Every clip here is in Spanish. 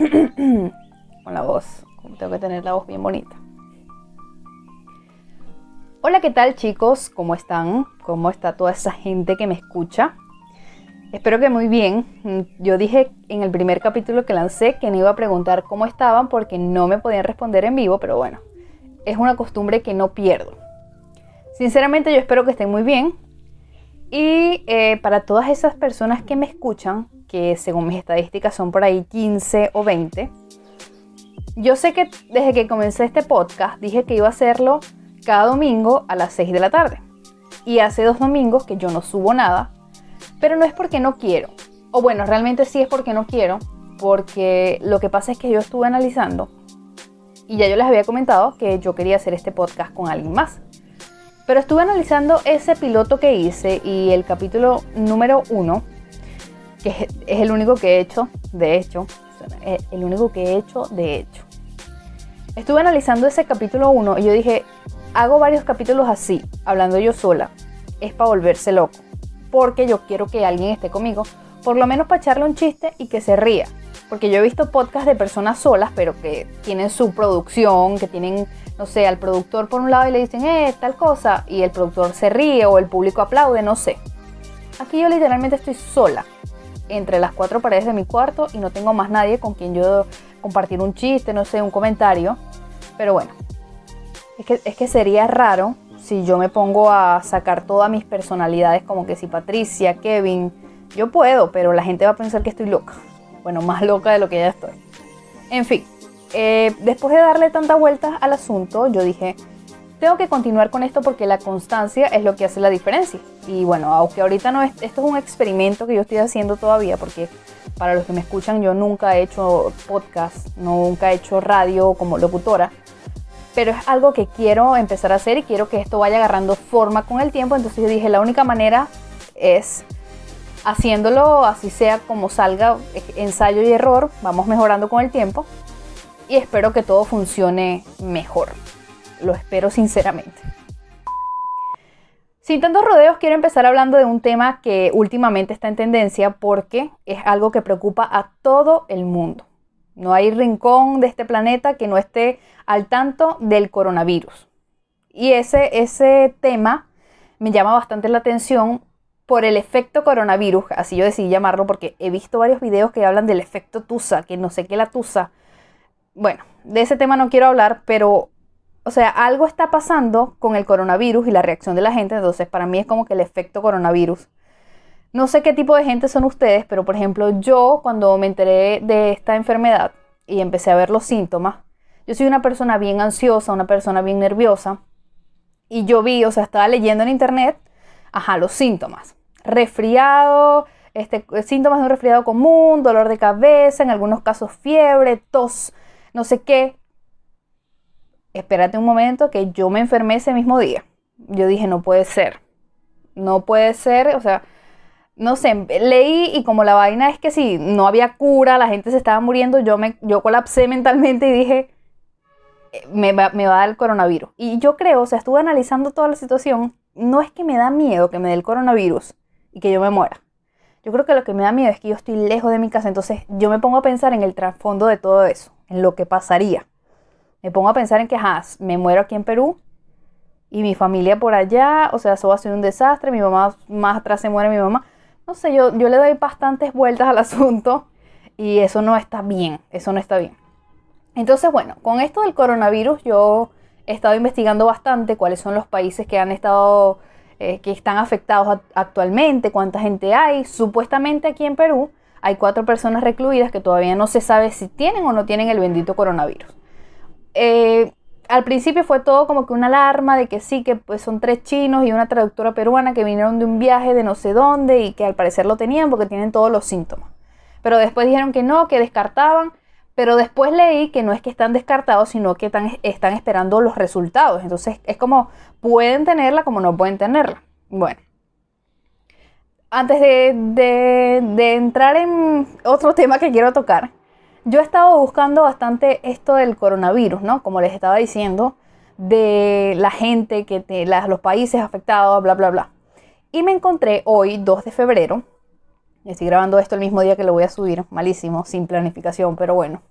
con la voz. Tengo que tener la voz bien bonita. Hola, ¿qué tal chicos? ¿Cómo están? ¿Cómo está toda esa gente que me escucha? Espero que muy bien. Yo dije en el primer capítulo que lancé que no iba a preguntar cómo estaban porque no me podían responder en vivo, pero bueno, es una costumbre que no pierdo. Sinceramente yo espero que estén muy bien. Y eh, para todas esas personas que me escuchan, que según mis estadísticas son por ahí 15 o 20, yo sé que desde que comencé este podcast dije que iba a hacerlo cada domingo a las 6 de la tarde. Y hace dos domingos que yo no subo nada, pero no es porque no quiero. O bueno, realmente sí es porque no quiero, porque lo que pasa es que yo estuve analizando y ya yo les había comentado que yo quería hacer este podcast con alguien más. Pero estuve analizando ese piloto que hice y el capítulo número uno, que es el único que he hecho, de hecho, el único que he hecho, de hecho. Estuve analizando ese capítulo 1 y yo dije, hago varios capítulos así, hablando yo sola. Es para volverse loco. Porque yo quiero que alguien esté conmigo, por lo menos para echarle un chiste y que se ría. Porque yo he visto podcasts de personas solas, pero que tienen su producción, que tienen no sé, al productor por un lado y le dicen, eh, tal cosa, y el productor se ríe o el público aplaude, no sé. Aquí yo literalmente estoy sola entre las cuatro paredes de mi cuarto y no tengo más nadie con quien yo compartir un chiste, no sé, un comentario. Pero bueno, es que, es que sería raro si yo me pongo a sacar todas mis personalidades, como que si Patricia, Kevin, yo puedo, pero la gente va a pensar que estoy loca. Bueno, más loca de lo que ya estoy. En fin, eh, después de darle tanta vuelta al asunto, yo dije, tengo que continuar con esto porque la constancia es lo que hace la diferencia. Y bueno, aunque ahorita no es, esto es un experimento que yo estoy haciendo todavía, porque para los que me escuchan, yo nunca he hecho podcast, nunca he hecho radio como locutora, pero es algo que quiero empezar a hacer y quiero que esto vaya agarrando forma con el tiempo. Entonces yo dije, la única manera es haciéndolo así sea como salga, ensayo y error, vamos mejorando con el tiempo y espero que todo funcione mejor. Lo espero sinceramente. Sin tantos rodeos, quiero empezar hablando de un tema que últimamente está en tendencia porque es algo que preocupa a todo el mundo. No hay rincón de este planeta que no esté al tanto del coronavirus. Y ese, ese tema me llama bastante la atención por el efecto coronavirus, así yo decidí llamarlo porque he visto varios videos que hablan del efecto Tusa, que no sé qué la Tusa, bueno, de ese tema no quiero hablar, pero, o sea, algo está pasando con el coronavirus y la reacción de la gente, entonces para mí es como que el efecto coronavirus. No sé qué tipo de gente son ustedes, pero por ejemplo, yo cuando me enteré de esta enfermedad y empecé a ver los síntomas, yo soy una persona bien ansiosa, una persona bien nerviosa, y yo vi, o sea, estaba leyendo en internet, ajá, los síntomas. Resfriado, este, síntomas de un resfriado común, dolor de cabeza, en algunos casos fiebre, tos, no sé qué. Espérate un momento que yo me enfermé ese mismo día. Yo dije, no puede ser. No puede ser, o sea, no sé, leí y como la vaina es que si no había cura, la gente se estaba muriendo, yo, me, yo colapsé mentalmente y dije, me va, me va a dar el coronavirus. Y yo creo, o sea, estuve analizando toda la situación, no es que me da miedo que me dé el coronavirus y que yo me muera. Yo creo que lo que me da miedo es que yo estoy lejos de mi casa, entonces yo me pongo a pensar en el trasfondo de todo eso en lo que pasaría. Me pongo a pensar en que, me muero aquí en Perú y mi familia por allá, o sea, eso va a ser un desastre, mi mamá más atrás se muere mi mamá. No sé, yo, yo le doy bastantes vueltas al asunto y eso no está bien, eso no está bien. Entonces, bueno, con esto del coronavirus yo he estado investigando bastante cuáles son los países que han estado, eh, que están afectados actualmente, cuánta gente hay. Supuestamente aquí en Perú hay cuatro personas recluidas que todavía no se sabe si tienen o no tienen el bendito coronavirus. Eh, al principio fue todo como que una alarma de que sí, que pues son tres chinos y una traductora peruana que vinieron de un viaje de no sé dónde y que al parecer lo tenían porque tienen todos los síntomas. Pero después dijeron que no, que descartaban. Pero después leí que no es que están descartados, sino que están, esperando los resultados. Entonces es como pueden tenerla como no pueden tenerla. Bueno, antes de, entrar en otro tema que quiero tocar, yo he estado buscando bastante esto del coronavirus, ¿no? Como les estaba diciendo, de la gente, que los países afectados, bla, bla, bla. Y me encontré hoy, 2 de febrero, estoy grabando esto el mismo día que lo voy a subir, malísimo, sin planificación, pero bueno,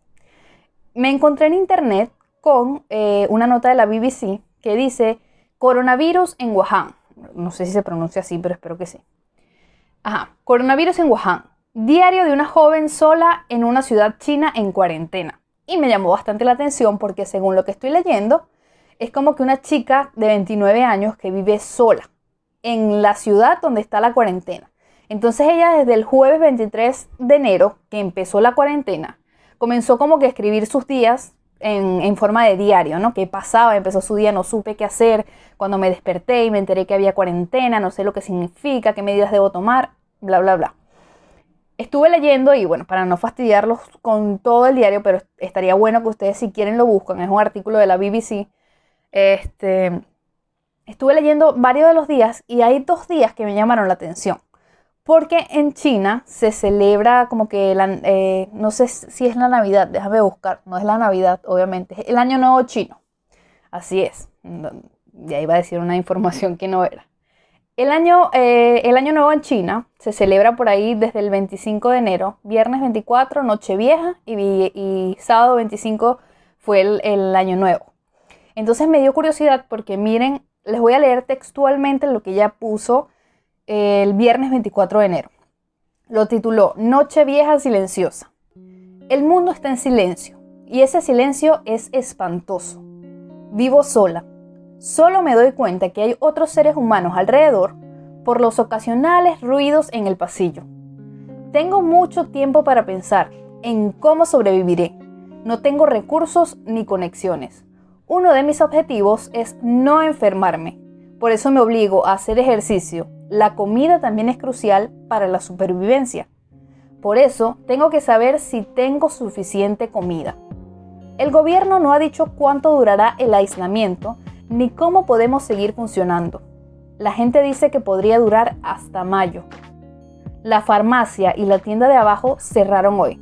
me encontré en internet con eh, una nota de la BBC que dice coronavirus en Wuhan. No sé si se pronuncia así, pero espero que sí. Ajá, coronavirus en Wuhan. Diario de una joven sola en una ciudad china en cuarentena. Y me llamó bastante la atención porque según lo que estoy leyendo, es como que una chica de 29 años que vive sola en la ciudad donde está la cuarentena. Entonces ella desde el jueves 23 de enero, que empezó la cuarentena, comenzó como que a escribir sus días en, forma de diario, ¿no? ¿Qué pasaba? Empezó su día, no supe qué hacer. Cuando me desperté y me enteré que había cuarentena, no sé lo que significa, qué medidas debo tomar, bla, bla, bla. Estuve leyendo y bueno, para no fastidiarlos con todo el diario, pero estaría bueno que ustedes si quieren lo buscan, es un artículo de la BBC. Este, estuve leyendo varios de los días y hay dos días que me llamaron la atención. Porque en China se celebra como que, eh, no sé si es la Navidad, déjame buscar, no es la Navidad, obviamente, es el Año Nuevo Chino. Así es, ya iba a decir una información que no era. El año, eh, el año Nuevo en China se celebra por ahí desde el 25 de enero, viernes 24, Nochevieja y, y sábado 25 fue el, el Año Nuevo. Entonces me dio curiosidad porque miren, les voy a leer textualmente lo que ella puso el viernes 24 de enero. Lo tituló Noche vieja silenciosa. El mundo está en silencio y ese silencio es espantoso. Vivo sola. Solo me doy cuenta que hay otros seres humanos alrededor por los ocasionales ruidos en el pasillo. Tengo mucho tiempo para pensar en cómo sobreviviré. No tengo recursos ni conexiones. Uno de mis objetivos es no enfermarme. Por eso me obligo a hacer ejercicio, la comida también es crucial para la supervivencia. Por eso tengo que saber si tengo suficiente comida. El gobierno no ha dicho cuánto durará el aislamiento ni cómo podemos seguir funcionando. La gente dice que podría durar hasta mayo. La farmacia y la tienda de abajo cerraron hoy,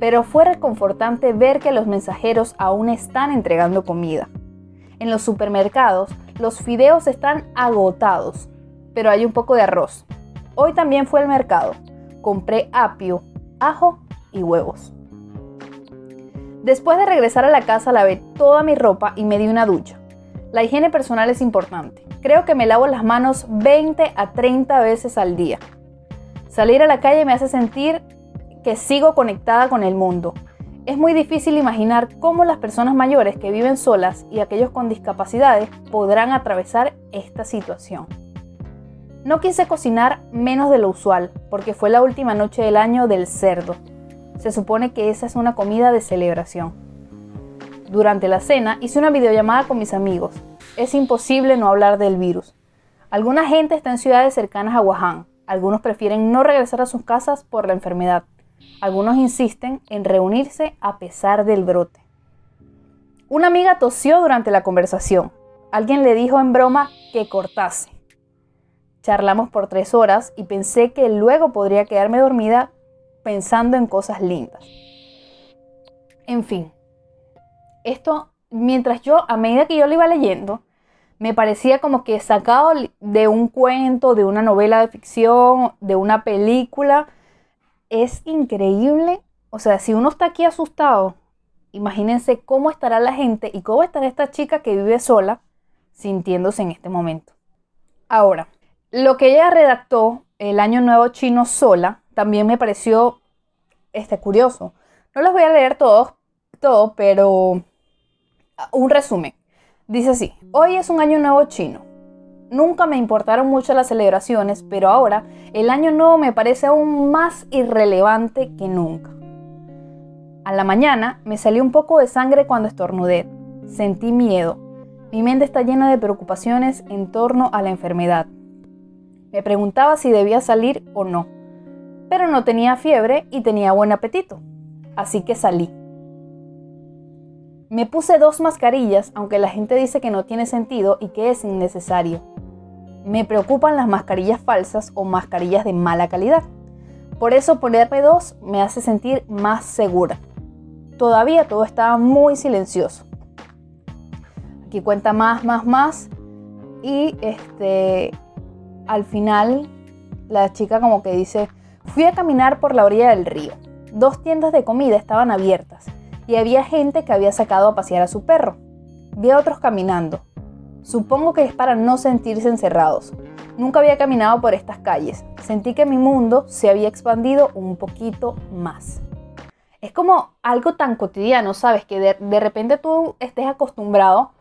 pero fue reconfortante ver que los mensajeros aún están entregando comida. En los supermercados, los fideos están agotados pero hay un poco de arroz. Hoy también fue al mercado. Compré apio, ajo y huevos. Después de regresar a la casa lavé toda mi ropa y me di una ducha. La higiene personal es importante. Creo que me lavo las manos 20 a 30 veces al día. Salir a la calle me hace sentir que sigo conectada con el mundo. Es muy difícil imaginar cómo las personas mayores que viven solas y aquellos con discapacidades podrán atravesar esta situación. No quise cocinar menos de lo usual, porque fue la última noche del año del cerdo. Se supone que esa es una comida de celebración. Durante la cena hice una videollamada con mis amigos. Es imposible no hablar del virus. Alguna gente está en ciudades cercanas a Wuhan. Algunos prefieren no regresar a sus casas por la enfermedad. Algunos insisten en reunirse a pesar del brote. Una amiga tosió durante la conversación. Alguien le dijo en broma que cortase. Charlamos por tres horas y pensé que luego podría quedarme dormida pensando en cosas lindas. En fin, esto, mientras yo, a medida que yo lo iba leyendo, me parecía como que sacado de un cuento, de una novela de ficción, de una película. Es increíble. O sea, si uno está aquí asustado, imagínense cómo estará la gente y cómo estará esta chica que vive sola sintiéndose en este momento. Ahora, lo que ella redactó, el Año Nuevo Chino sola, también me pareció este, curioso. No los voy a leer todos, todo, pero ah, un resumen. Dice así, hoy es un Año Nuevo Chino. Nunca me importaron mucho las celebraciones, pero ahora el Año Nuevo me parece aún más irrelevante que nunca. A la mañana me salió un poco de sangre cuando estornudé. Sentí miedo. Mi mente está llena de preocupaciones en torno a la enfermedad. Me preguntaba si debía salir o no, pero no tenía fiebre y tenía buen apetito, así que salí. Me puse dos mascarillas, aunque la gente dice que no tiene sentido y que es innecesario. Me preocupan las mascarillas falsas o mascarillas de mala calidad. Por eso ponerme dos me hace sentir más segura. Todavía todo estaba muy silencioso. Aquí cuenta más, más, más. Y este, al final la chica como que dice, fui a caminar por la orilla del río. Dos tiendas de comida estaban abiertas y había gente que había sacado a pasear a su perro. Vi a otros caminando. Supongo que es para no sentirse encerrados. Nunca había caminado por estas calles. Sentí que mi mundo se había expandido un poquito más. Es como algo tan cotidiano, ¿sabes? Que de, repente tú estés acostumbrado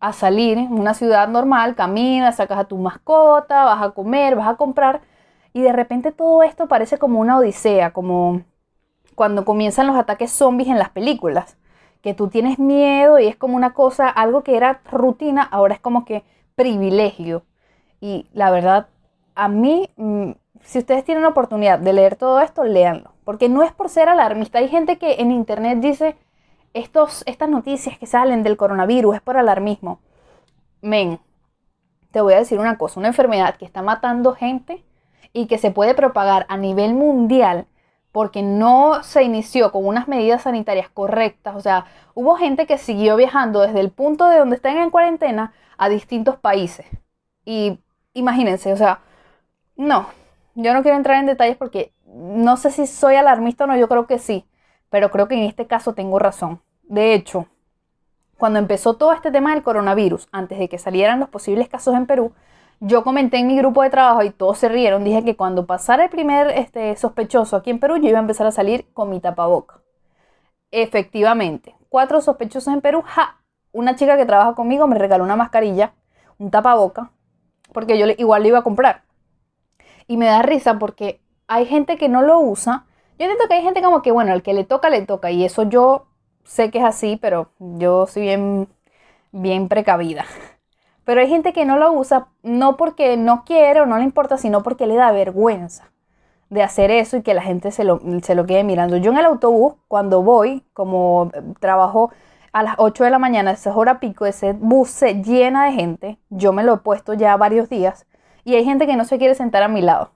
a salir en una ciudad normal, caminas, sacas a tu mascota, vas a comer, vas a comprar, y de repente todo esto parece como una odisea, como cuando comienzan los ataques zombies en las películas, que tú tienes miedo y es como una cosa, algo que era rutina, ahora es como que privilegio. Y la verdad, a mí, mm, si ustedes tienen la oportunidad de leer todo esto, léanlo. Porque no es por ser alarmista. Hay gente que en internet dice, Estos, estas noticias que salen del coronavirus es por alarmismo. Men, te voy a decir una cosa, una enfermedad que está matando gente y que se puede propagar a nivel mundial porque no se inició con unas medidas sanitarias correctas. O sea, hubo gente que siguió viajando desde el punto de donde están en cuarentena a distintos países. Y imagínense, o sea, no, yo no quiero entrar en detalles porque no sé si soy alarmista o no, yo creo que sí, pero creo que en este caso tengo razón. De hecho, cuando empezó todo este tema del coronavirus, antes de que salieran los posibles casos en Perú, yo comenté en mi grupo de trabajo y todos se rieron, dije que cuando pasara el primer este, sospechoso aquí en Perú, yo iba a empezar a salir con mi tapaboca. Efectivamente, cuatro sospechosos en Perú, ja, una chica que trabaja conmigo me regaló una mascarilla, un tapaboca, porque yo igual lo iba a comprar. Y me da risa porque hay gente que no lo usa. Yo entiendo que hay gente como que, bueno, al que le toca, le toca. Y eso yo sé que es así, pero yo soy bien, bien precavida. Pero hay gente que no lo usa no porque no quiere o no le importa, sino porque le da vergüenza de hacer eso y que la gente se lo, se lo quede mirando. Yo en el autobús, cuando voy, como trabajo a las 8 de la mañana, esa hora pico, ese bus se llena de gente. Yo me lo he puesto ya varios días y hay gente que no se quiere sentar a mi lado.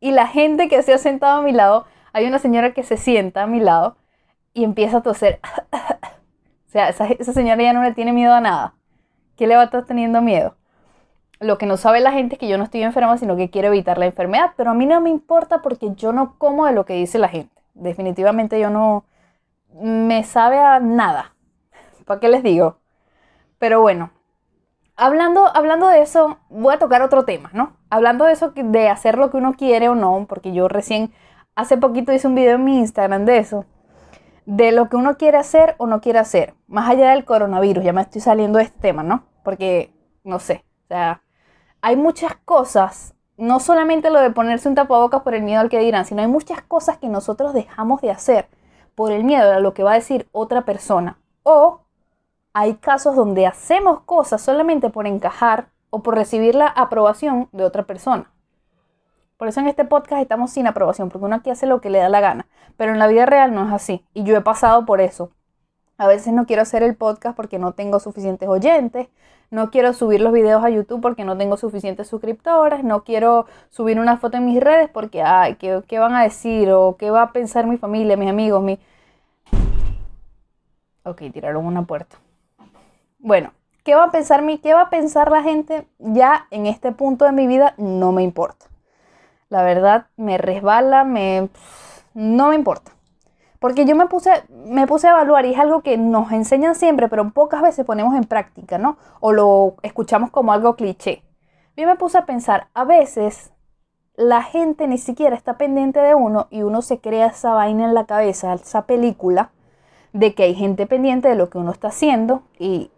Y la gente que se ha sentado a mi lado, hay una señora que se sienta a mi lado y empieza a toser. o sea, esa, señora ya no le tiene miedo a nada. ¿Qué le va a estar teniendo miedo? Lo que no sabe la gente es que yo no estoy enferma, sino que quiero evitar la enfermedad. Pero a mí no me importa porque yo no como de lo que dice la gente. Definitivamente yo no me sabe a nada. ¿Para qué les digo? Pero bueno, hablando, hablando de eso, voy a tocar otro tema, ¿no? Hablando de eso, de hacer lo que uno quiere o no, porque yo recién, hace poquito hice un video en mi Instagram de eso, de lo que uno quiere hacer o no quiere hacer, más allá del coronavirus, ya me estoy saliendo de este tema, ¿no? Porque, no sé, o sea, hay muchas cosas, no solamente lo de ponerse un tapabocas por el miedo al que dirán, sino hay muchas cosas que nosotros dejamos de hacer por el miedo a lo que va a decir otra persona o hay casos donde hacemos cosas solamente por encajar o por recibir la aprobación de otra persona. Por eso en este podcast estamos sin aprobación, porque uno aquí hace lo que le da la gana. Pero en la vida real no es así. Y yo he pasado por eso. A veces no quiero hacer el podcast porque no tengo suficientes oyentes. No quiero subir los videos a YouTube porque no tengo suficientes suscriptores. No quiero subir una foto en mis redes porque, ay, ¿qué, van a decir? O qué va a pensar mi familia, mis amigos, mi... Ok, tiraron una puerta. Bueno, ¿qué va a pensar mí? ¿Qué va a pensar la gente? Ya en este punto de mi vida no me importa. La verdad, me resbala, me no me importa. Porque yo me puse, me puse a evaluar y es algo que nos enseñan siempre, pero pocas veces ponemos en práctica, ¿no? O lo escuchamos como algo cliché. Yo me puse a pensar, a veces la gente ni siquiera está pendiente de uno y uno se crea esa vaina en la cabeza, esa película de que hay gente pendiente de lo que uno está haciendo y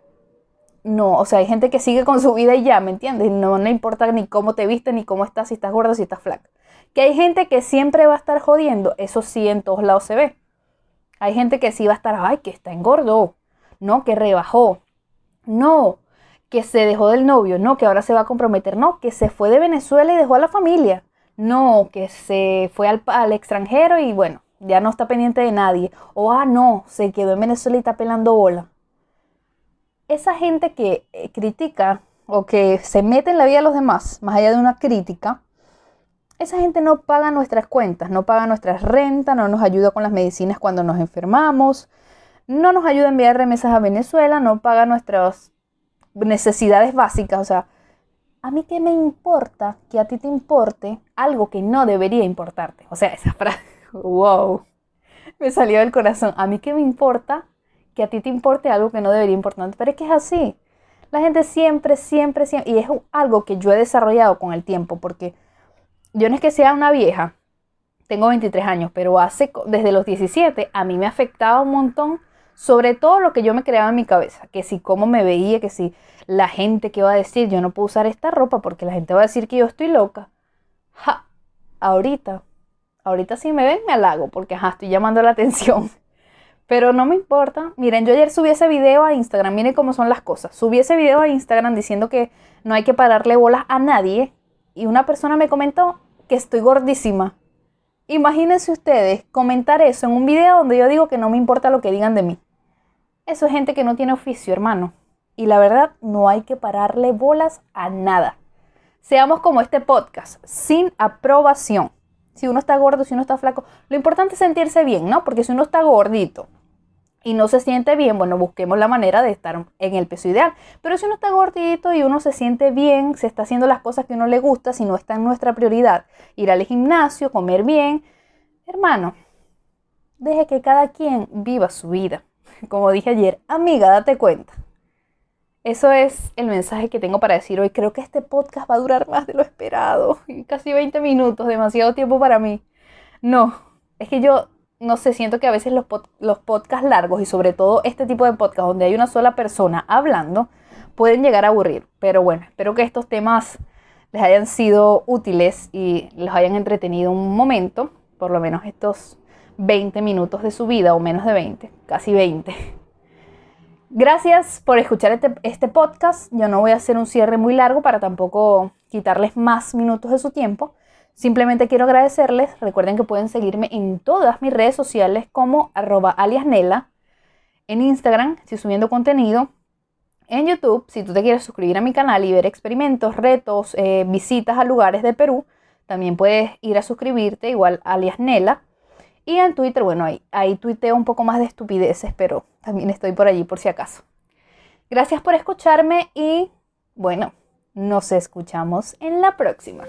no, o sea, hay gente que sigue con su vida y ya, ¿me entiendes? No, no importa ni cómo te viste, ni cómo estás, si estás gordo, si estás flaca. Que hay gente que siempre va a estar jodiendo, eso sí en todos lados se ve. Hay gente que sí va a estar, ay, que está engordo, no, que rebajó, no, que se dejó del novio, no, que ahora se va a comprometer, no, que se fue de Venezuela y dejó a la familia, no, que se fue al, al extranjero y bueno, ya no está pendiente de nadie, o ah, no, se quedó en Venezuela y está pelando bola esa gente que eh, critica o que se mete en la vida de los demás, más allá de una crítica, esa gente no paga nuestras cuentas, no paga nuestras rentas, no nos ayuda con las medicinas cuando nos enfermamos, no nos ayuda a enviar remesas a Venezuela, no paga nuestras necesidades básicas. O sea, a mí qué me importa que a ti te importe algo que no debería importarte. O sea, esa frase, wow, me salió del corazón. A mí qué me importa que a ti te importe algo que no debería importante, pero es que es así. La gente siempre, siempre, siempre, y es algo que yo he desarrollado con el tiempo, porque yo no es que sea una vieja, tengo 23 años, pero hace desde los 17 a mí me afectaba un montón sobre todo lo que yo me creaba en mi cabeza, que si cómo me veía, que si la gente que va a decir, yo no puedo usar esta ropa porque la gente va a decir que yo estoy loca. Ja, ahorita, ahorita si me ven me halago porque estoy llamando la atención. Pero no me importa. Miren, yo ayer subí ese video a Instagram, miren cómo son las cosas. Subí ese video a Instagram diciendo que no hay que pararle bolas a nadie y una persona me comentó que estoy gordísima. Imagínense ustedes comentar eso en un video donde yo digo que no me importa lo que digan de mí. Eso es gente que no tiene oficio, hermano. Y la verdad, no hay que pararle bolas a nada. Seamos como este podcast, sin aprobación. Si uno está gordo, si uno está flaco, lo importante es sentirse bien, ¿no? Porque si uno está gordito y no se siente bien, bueno, busquemos la manera de estar en el peso ideal. Pero si uno está gordito y uno se siente bien, se está haciendo las cosas que uno le gusta, si no está en nuestra prioridad, ir al gimnasio, comer bien, hermano, deje que cada quien viva su vida como dije ayer, amiga, date cuenta. Eso es el mensaje que tengo para decir hoy. Creo que este podcast va a durar más de lo esperado. Casi 20 minutos, demasiado tiempo para mí. No, es que yo no sé, siento que a veces los, los podcasts largos y sobre todo este tipo de podcast donde hay una sola persona hablando pueden llegar a aburrir. Pero bueno, espero que estos temas les hayan sido útiles y los hayan entretenido un momento, por lo menos estos 20 minutos de su vida o menos de 20, casi 20. Gracias por escuchar este, este, podcast. Yo no voy a hacer un cierre muy largo para tampoco quitarles más minutos de su tiempo. Simplemente quiero agradecerles. Recuerden que pueden seguirme en todas mis redes sociales como arroba aliasnela. En Instagram estoy subiendo contenido. En YouTube, si tú te quieres suscribir a mi canal y ver experimentos, retos, eh, visitas a lugares de Perú, también puedes ir a suscribirte igual aliasnela. Y en Twitter, bueno, ahí, ahí tuiteo un poco más de estupideces, pero también estoy por allí por si acaso. Gracias por escucharme y bueno, nos escuchamos en la próxima.